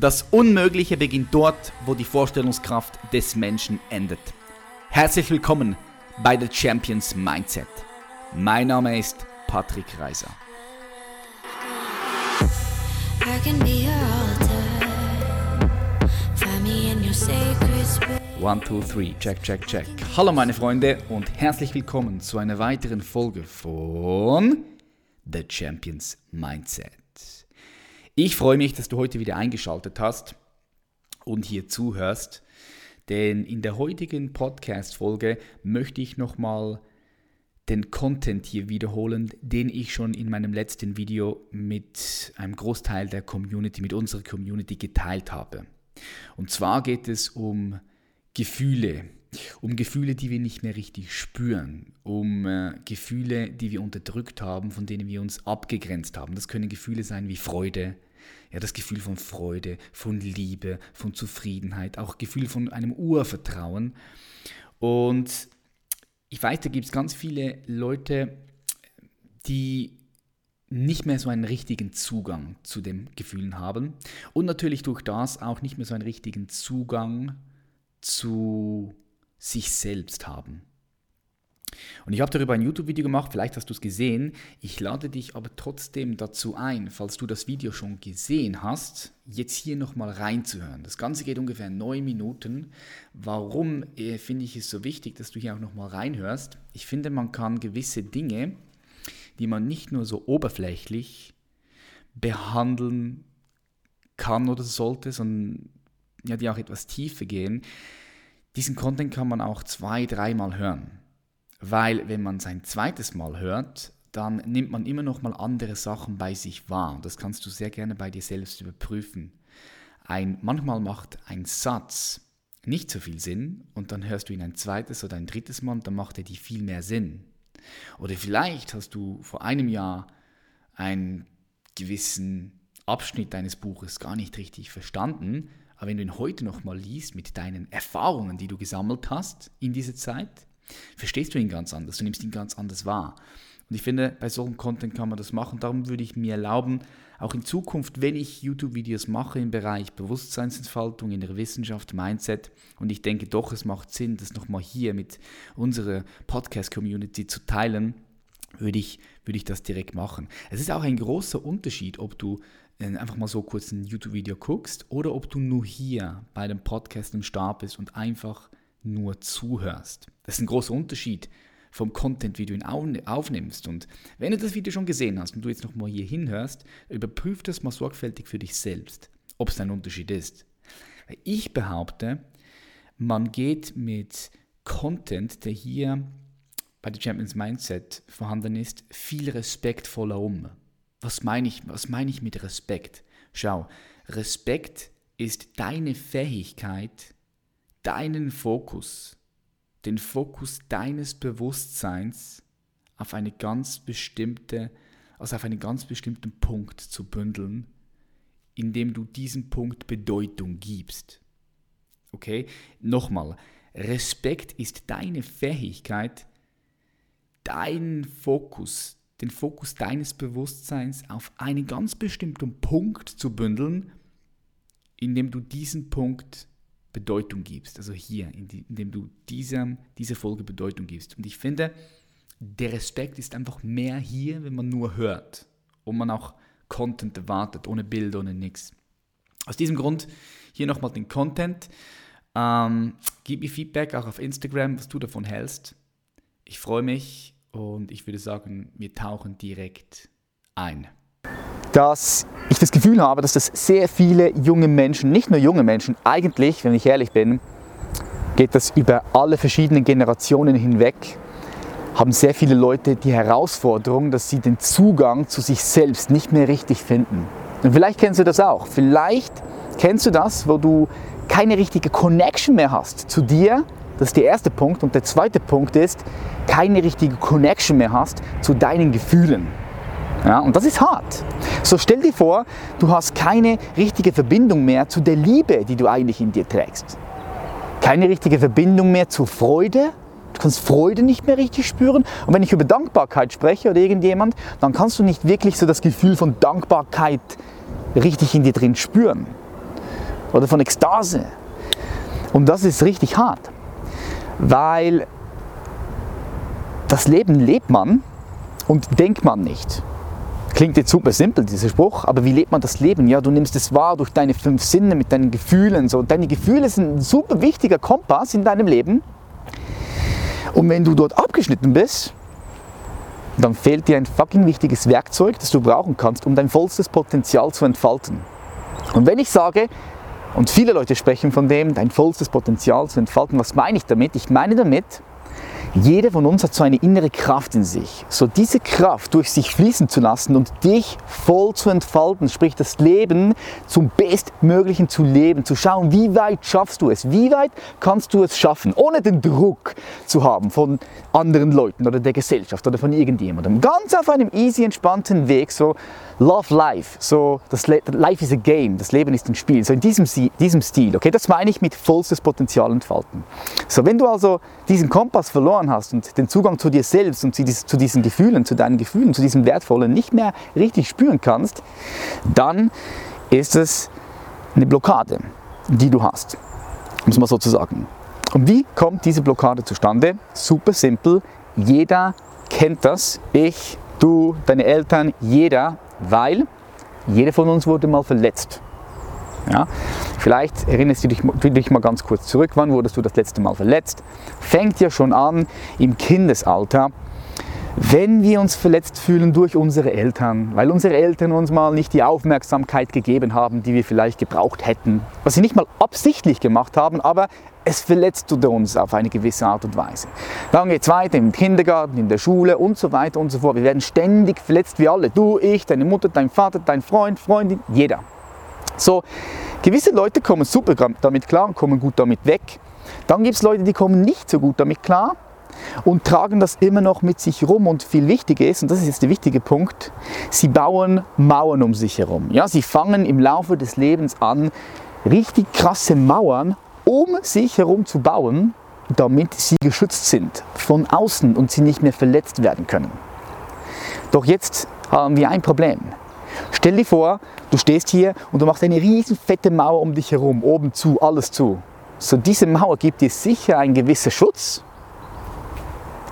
Das Unmögliche beginnt dort, wo die Vorstellungskraft des Menschen endet. Herzlich willkommen bei The Champions Mindset. Mein Name ist Patrick Reiser. One, two, three, check, check, check. Hallo meine Freunde und herzlich willkommen zu einer weiteren Folge von The Champions Mindset. Ich freue mich, dass du heute wieder eingeschaltet hast und hier zuhörst, denn in der heutigen Podcast-Folge möchte ich nochmal den Content hier wiederholen, den ich schon in meinem letzten Video mit einem Großteil der Community, mit unserer Community geteilt habe. Und zwar geht es um Gefühle, um Gefühle, die wir nicht mehr richtig spüren, um äh, Gefühle, die wir unterdrückt haben, von denen wir uns abgegrenzt haben. Das können Gefühle sein wie Freude, ja, das Gefühl von Freude, von Liebe, von Zufriedenheit, auch Gefühl von einem Urvertrauen. Und ich weiß, da gibt es ganz viele Leute, die nicht mehr so einen richtigen Zugang zu den Gefühlen haben und natürlich durch das auch nicht mehr so einen richtigen Zugang zu sich selbst haben. Und ich habe darüber ein YouTube-Video gemacht, vielleicht hast du es gesehen. Ich lade dich aber trotzdem dazu ein, falls du das Video schon gesehen hast, jetzt hier nochmal reinzuhören. Das Ganze geht ungefähr neun Minuten. Warum äh, finde ich es so wichtig, dass du hier auch nochmal reinhörst? Ich finde, man kann gewisse Dinge, die man nicht nur so oberflächlich behandeln kann oder sollte, sondern ja, die auch etwas tiefer gehen, diesen Content kann man auch zwei, dreimal hören. Weil wenn man sein zweites Mal hört, dann nimmt man immer noch mal andere Sachen bei sich wahr. Das kannst du sehr gerne bei dir selbst überprüfen. Ein, manchmal macht ein Satz nicht so viel Sinn und dann hörst du ihn ein zweites oder ein drittes Mal und dann macht er dir viel mehr Sinn. Oder vielleicht hast du vor einem Jahr einen gewissen Abschnitt deines Buches gar nicht richtig verstanden, aber wenn du ihn heute noch mal liest mit deinen Erfahrungen, die du gesammelt hast in dieser Zeit, verstehst du ihn ganz anders, du nimmst ihn ganz anders wahr. Und ich finde, bei solchem Content kann man das machen. Darum würde ich mir erlauben, auch in Zukunft, wenn ich YouTube-Videos mache im Bereich Bewusstseinsentfaltung, in der Wissenschaft, Mindset, und ich denke doch, es macht Sinn, das nochmal hier mit unserer Podcast-Community zu teilen, würde ich, würde ich das direkt machen. Es ist auch ein großer Unterschied, ob du äh, einfach mal so kurz ein YouTube-Video guckst oder ob du nur hier bei dem Podcast im Start bist und einfach nur zuhörst. Das ist ein großer Unterschied vom Content, wie du ihn aufnimmst. Und wenn du das Video schon gesehen hast und du jetzt nochmal hier hinhörst, überprüf das mal sorgfältig für dich selbst, ob es ein Unterschied ist. Ich behaupte, man geht mit Content, der hier bei der Champions Mindset vorhanden ist, viel respektvoller um. Was meine ich, was meine ich mit Respekt? Schau, Respekt ist deine Fähigkeit, deinen Fokus, den Fokus deines Bewusstseins auf eine ganz bestimmte, also auf einen ganz bestimmten Punkt zu bündeln, indem du diesem Punkt Bedeutung gibst. Okay? Nochmal, Respekt ist deine Fähigkeit, deinen Fokus, den Fokus deines Bewusstseins auf einen ganz bestimmten Punkt zu bündeln, indem du diesen Punkt Bedeutung gibst. Also hier, indem du dieser, dieser Folge Bedeutung gibst. Und ich finde, der Respekt ist einfach mehr hier, wenn man nur hört und man auch Content erwartet, ohne Bild, ohne nichts. Aus diesem Grund hier nochmal den Content. Ähm, gib mir Feedback auch auf Instagram, was du davon hältst. Ich freue mich und ich würde sagen, wir tauchen direkt ein dass ich das Gefühl habe, dass das sehr viele junge Menschen, nicht nur junge Menschen, eigentlich, wenn ich ehrlich bin, geht das über alle verschiedenen Generationen hinweg, haben sehr viele Leute die Herausforderung, dass sie den Zugang zu sich selbst nicht mehr richtig finden. Und vielleicht kennst du das auch. Vielleicht kennst du das, wo du keine richtige Connection mehr hast zu dir. Das ist der erste Punkt. Und der zweite Punkt ist, keine richtige Connection mehr hast zu deinen Gefühlen. Ja, und das ist hart. So stell dir vor, du hast keine richtige Verbindung mehr zu der Liebe, die du eigentlich in dir trägst. Keine richtige Verbindung mehr zur Freude. Du kannst Freude nicht mehr richtig spüren. Und wenn ich über Dankbarkeit spreche oder irgendjemand, dann kannst du nicht wirklich so das Gefühl von Dankbarkeit richtig in dir drin spüren. oder von Ekstase. Und das ist richtig hart, weil das Leben lebt man und denkt man nicht. Klingt jetzt super simpel, dieser Spruch, aber wie lebt man das Leben? Ja, du nimmst es wahr durch deine fünf Sinne, mit deinen Gefühlen. So. Deine Gefühle sind ein super wichtiger Kompass in deinem Leben. Und wenn du dort abgeschnitten bist, dann fehlt dir ein fucking wichtiges Werkzeug, das du brauchen kannst, um dein vollstes Potenzial zu entfalten. Und wenn ich sage, und viele Leute sprechen von dem, dein vollstes Potenzial zu entfalten, was meine ich damit? Ich meine damit, jeder von uns hat so eine innere Kraft in sich. So diese Kraft durch sich fließen zu lassen und dich voll zu entfalten, sprich das Leben zum Bestmöglichen zu leben, zu schauen, wie weit schaffst du es, wie weit kannst du es schaffen, ohne den Druck zu haben von anderen Leuten oder der Gesellschaft oder von irgendjemandem. Ganz auf einem easy, entspannten Weg, so Love Life, so das Le Life is a Game, das Leben ist ein Spiel, so in diesem, diesem Stil, okay, das meine ich mit vollstes Potenzial entfalten. So, wenn du also diesen Kompass verloren hast und den Zugang zu dir selbst und zu, zu diesen Gefühlen, zu deinen Gefühlen, zu diesem Wertvollen nicht mehr richtig spüren kannst, dann ist es eine Blockade, die du hast, um es mal so zu sagen. Und wie kommt diese Blockade zustande? Super simpel, jeder kennt das, ich, du, deine Eltern, jeder weil jeder von uns wurde mal verletzt. Ja? Vielleicht erinnerst du dich, du dich mal ganz kurz zurück, wann wurdest du das letzte Mal verletzt? Fängt ja schon an im Kindesalter, wenn wir uns verletzt fühlen durch unsere Eltern, weil unsere Eltern uns mal nicht die Aufmerksamkeit gegeben haben, die wir vielleicht gebraucht hätten, was sie nicht mal absichtlich gemacht haben, aber es verletzt uns auf eine gewisse Art und Weise. Dann geht es weiter im Kindergarten, in der Schule und so weiter und so fort. Wir werden ständig verletzt, wie alle. Du, ich, deine Mutter, dein Vater, dein Freund, Freundin, jeder. So, gewisse Leute kommen super damit klar und kommen gut damit weg. Dann gibt es Leute, die kommen nicht so gut damit klar und tragen das immer noch mit sich rum. Und viel wichtiger ist, und das ist jetzt der wichtige Punkt, sie bauen Mauern um sich herum. Ja, sie fangen im Laufe des Lebens an, richtig krasse Mauern um sich herum zu bauen, damit sie geschützt sind von außen und sie nicht mehr verletzt werden können. Doch jetzt haben wir ein Problem. Stell dir vor, du stehst hier und du machst eine riesen fette Mauer um dich herum, oben zu, alles zu. So diese Mauer gibt dir sicher einen gewissen Schutz,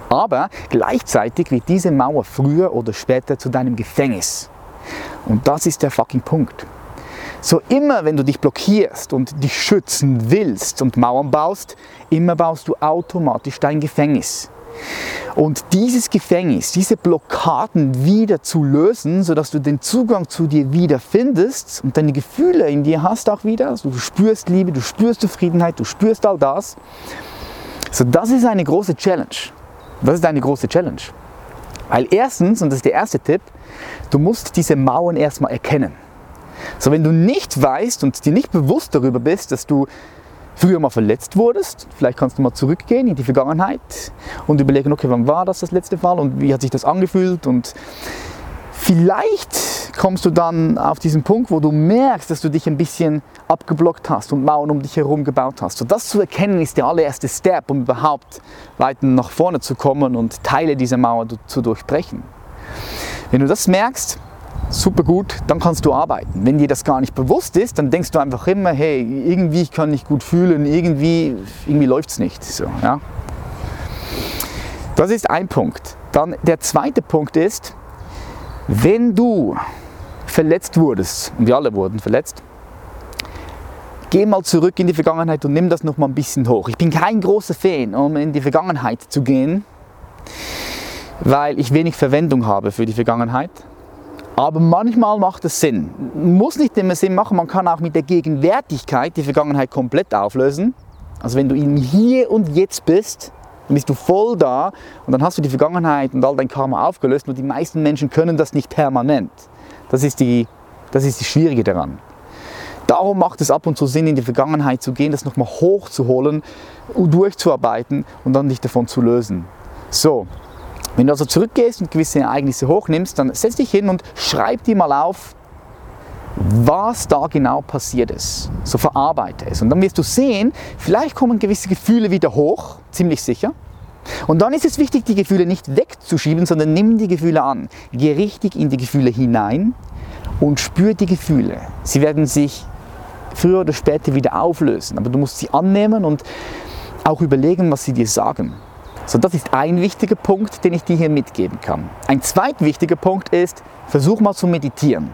aber gleichzeitig wird diese Mauer früher oder später zu deinem Gefängnis. Und das ist der fucking Punkt. So immer, wenn du dich blockierst und dich schützen willst und Mauern baust, immer baust du automatisch dein Gefängnis. Und dieses Gefängnis, diese Blockaden wieder zu lösen, sodass du den Zugang zu dir wieder findest und deine Gefühle in dir hast auch wieder, also du spürst Liebe, du spürst Zufriedenheit, du spürst all das. So, das ist eine große Challenge. Das ist eine große Challenge. Weil erstens, und das ist der erste Tipp, du musst diese Mauern erstmal erkennen. So, wenn du nicht weißt und dir nicht bewusst darüber bist, dass du früher mal verletzt wurdest, vielleicht kannst du mal zurückgehen in die Vergangenheit und überlegen, okay, wann war das das letzte Mal und wie hat sich das angefühlt und vielleicht kommst du dann auf diesen Punkt, wo du merkst, dass du dich ein bisschen abgeblockt hast und Mauern um dich herum gebaut hast. So das zu erkennen ist der allererste Step, um überhaupt weiter nach vorne zu kommen und Teile dieser Mauer zu durchbrechen. Wenn du das merkst, super gut, dann kannst du arbeiten. Wenn dir das gar nicht bewusst ist, dann denkst du einfach immer, hey, irgendwie ich kann nicht gut fühlen, irgendwie, irgendwie läuft es nicht. So, ja? Das ist ein Punkt. Dann der zweite Punkt ist, wenn du verletzt wurdest, und wir alle wurden verletzt, geh mal zurück in die Vergangenheit und nimm das noch mal ein bisschen hoch. Ich bin kein großer Fan, um in die Vergangenheit zu gehen, weil ich wenig Verwendung habe für die Vergangenheit. Aber manchmal macht es Sinn. Muss nicht immer Sinn machen, man kann auch mit der Gegenwärtigkeit die Vergangenheit komplett auflösen. Also wenn du im Hier und Jetzt bist, dann bist du voll da und dann hast du die Vergangenheit und all dein Karma aufgelöst. Nur die meisten Menschen können das nicht permanent. Das ist die, das ist die Schwierige daran. Darum macht es ab und zu Sinn, in die Vergangenheit zu gehen, das nochmal hochzuholen, durchzuarbeiten und dann dich davon zu lösen. So, wenn du also zurückgehst und gewisse Ereignisse hochnimmst, dann setz dich hin und schreib dir mal auf, was da genau passiert ist. So verarbeite es. Und dann wirst du sehen, vielleicht kommen gewisse Gefühle wieder hoch, ziemlich sicher. Und dann ist es wichtig, die Gefühle nicht wegzuschieben, sondern nimm die Gefühle an. Geh richtig in die Gefühle hinein und spür die Gefühle. Sie werden sich früher oder später wieder auflösen. Aber du musst sie annehmen und auch überlegen, was sie dir sagen. So, das ist ein wichtiger Punkt, den ich dir hier mitgeben kann. Ein zweitwichtiger Punkt ist, versuch mal zu meditieren.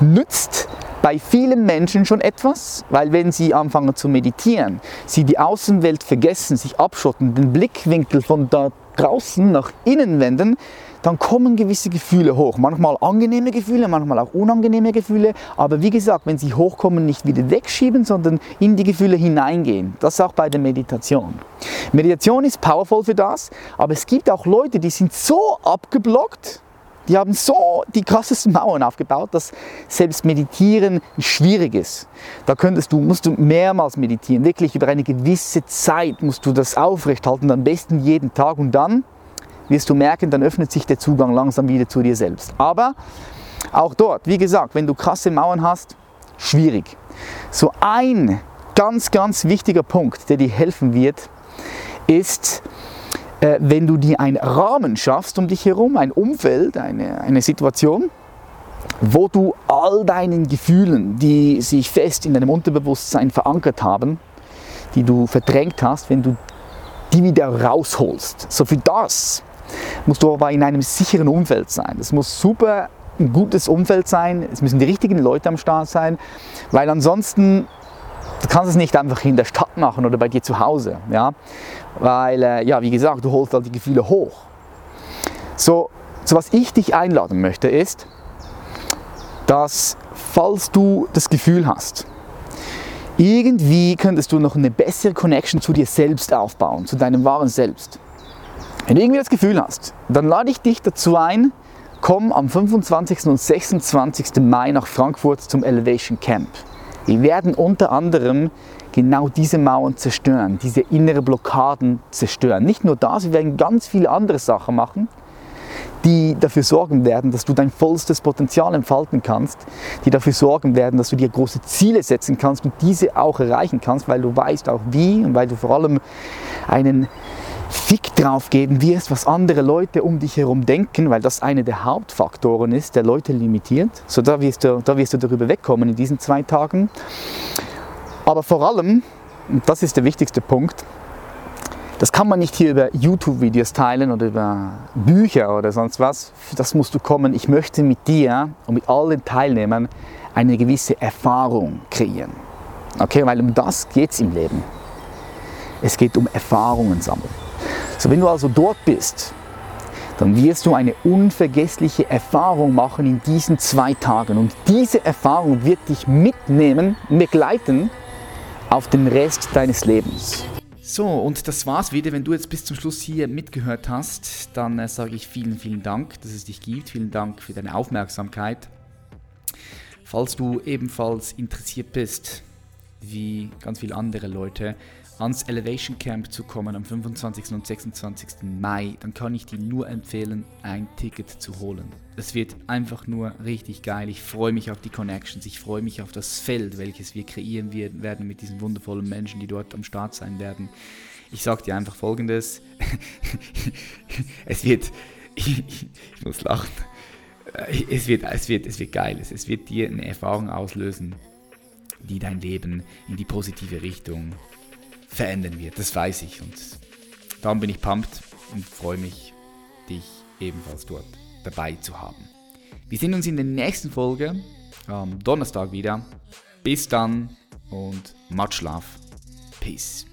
Nützt bei vielen Menschen schon etwas, weil wenn sie anfangen zu meditieren, sie die Außenwelt vergessen, sich abschotten, den Blickwinkel von da draußen nach innen wenden, dann kommen gewisse Gefühle hoch. Manchmal angenehme Gefühle, manchmal auch unangenehme Gefühle. Aber wie gesagt, wenn sie hochkommen, nicht wieder wegschieben, sondern in die Gefühle hineingehen. Das auch bei der Meditation. Meditation ist powerful für das, aber es gibt auch Leute, die sind so abgeblockt, die haben so die krassesten Mauern aufgebaut, dass selbst Meditieren schwierig ist. Da könntest du, musst du mehrmals meditieren, wirklich über eine gewisse Zeit musst du das aufrechthalten, am besten jeden Tag und dann wirst du merken, dann öffnet sich der Zugang langsam wieder zu dir selbst. Aber auch dort, wie gesagt, wenn du krasse Mauern hast, schwierig. So ein ganz, ganz wichtiger Punkt, der dir helfen wird, ist, äh, wenn du dir einen Rahmen schaffst um dich herum, ein Umfeld, eine, eine Situation, wo du all deinen Gefühlen, die sich fest in deinem Unterbewusstsein verankert haben, die du verdrängt hast, wenn du die wieder rausholst. So für das musst du aber in einem sicheren Umfeld sein. Es muss super ein gutes Umfeld sein, es müssen die richtigen Leute am Start sein, weil ansonsten du kannst es nicht einfach in der Stadt machen oder bei dir zu Hause, ja, weil äh, ja, wie gesagt, du holst halt die Gefühle hoch. So, so was ich dich einladen möchte ist, dass falls du das Gefühl hast, irgendwie könntest du noch eine bessere Connection zu dir selbst aufbauen, zu deinem wahren Selbst. Wenn du irgendwie das Gefühl hast, dann lade ich dich dazu ein, komm am 25. und 26. Mai nach Frankfurt zum Elevation Camp. Wir werden unter anderem genau diese Mauern zerstören, diese innere Blockaden zerstören. Nicht nur das, wir werden ganz viele andere Sachen machen, die dafür sorgen werden, dass du dein vollstes Potenzial entfalten kannst, die dafür sorgen werden, dass du dir große Ziele setzen kannst und diese auch erreichen kannst, weil du weißt auch wie und weil du vor allem einen Fick drauf geben wirst, was andere Leute um dich herum denken, weil das einer der Hauptfaktoren ist, der Leute limitiert. So da wirst du, da wirst du darüber wegkommen in diesen zwei Tagen. Aber vor allem, und das ist der wichtigste Punkt, das kann man nicht hier über YouTube-Videos teilen oder über Bücher oder sonst was. Das musst du kommen. Ich möchte mit dir und mit allen Teilnehmern eine gewisse Erfahrung kreieren. Okay, weil um das geht es im Leben. Es geht um Erfahrungen sammeln. So, wenn du also dort bist, dann wirst du eine unvergessliche Erfahrung machen in diesen zwei Tagen. Und diese Erfahrung wird dich mitnehmen, begleiten auf den Rest deines Lebens. So, und das war's wieder. Wenn du jetzt bis zum Schluss hier mitgehört hast, dann äh, sage ich vielen, vielen Dank, dass es dich gibt. Vielen Dank für deine Aufmerksamkeit. Falls du ebenfalls interessiert bist, wie ganz viele andere Leute, ans Elevation Camp zu kommen am 25. und 26. Mai, dann kann ich dir nur empfehlen, ein Ticket zu holen. Es wird einfach nur richtig geil. Ich freue mich auf die Connections, ich freue mich auf das Feld, welches wir kreieren werden mit diesen wundervollen Menschen, die dort am Start sein werden. Ich sage dir einfach folgendes: Es wird, ich, muss lachen, es wird, es wird, es wird geil. Es wird dir eine Erfahrung auslösen, die dein Leben in die positive Richtung verändern wird. Das weiß ich. Und darum bin ich pumped und freue mich, dich ebenfalls dort dabei zu haben. Wir sehen uns in der nächsten Folge am Donnerstag wieder. Bis dann und much love. Peace.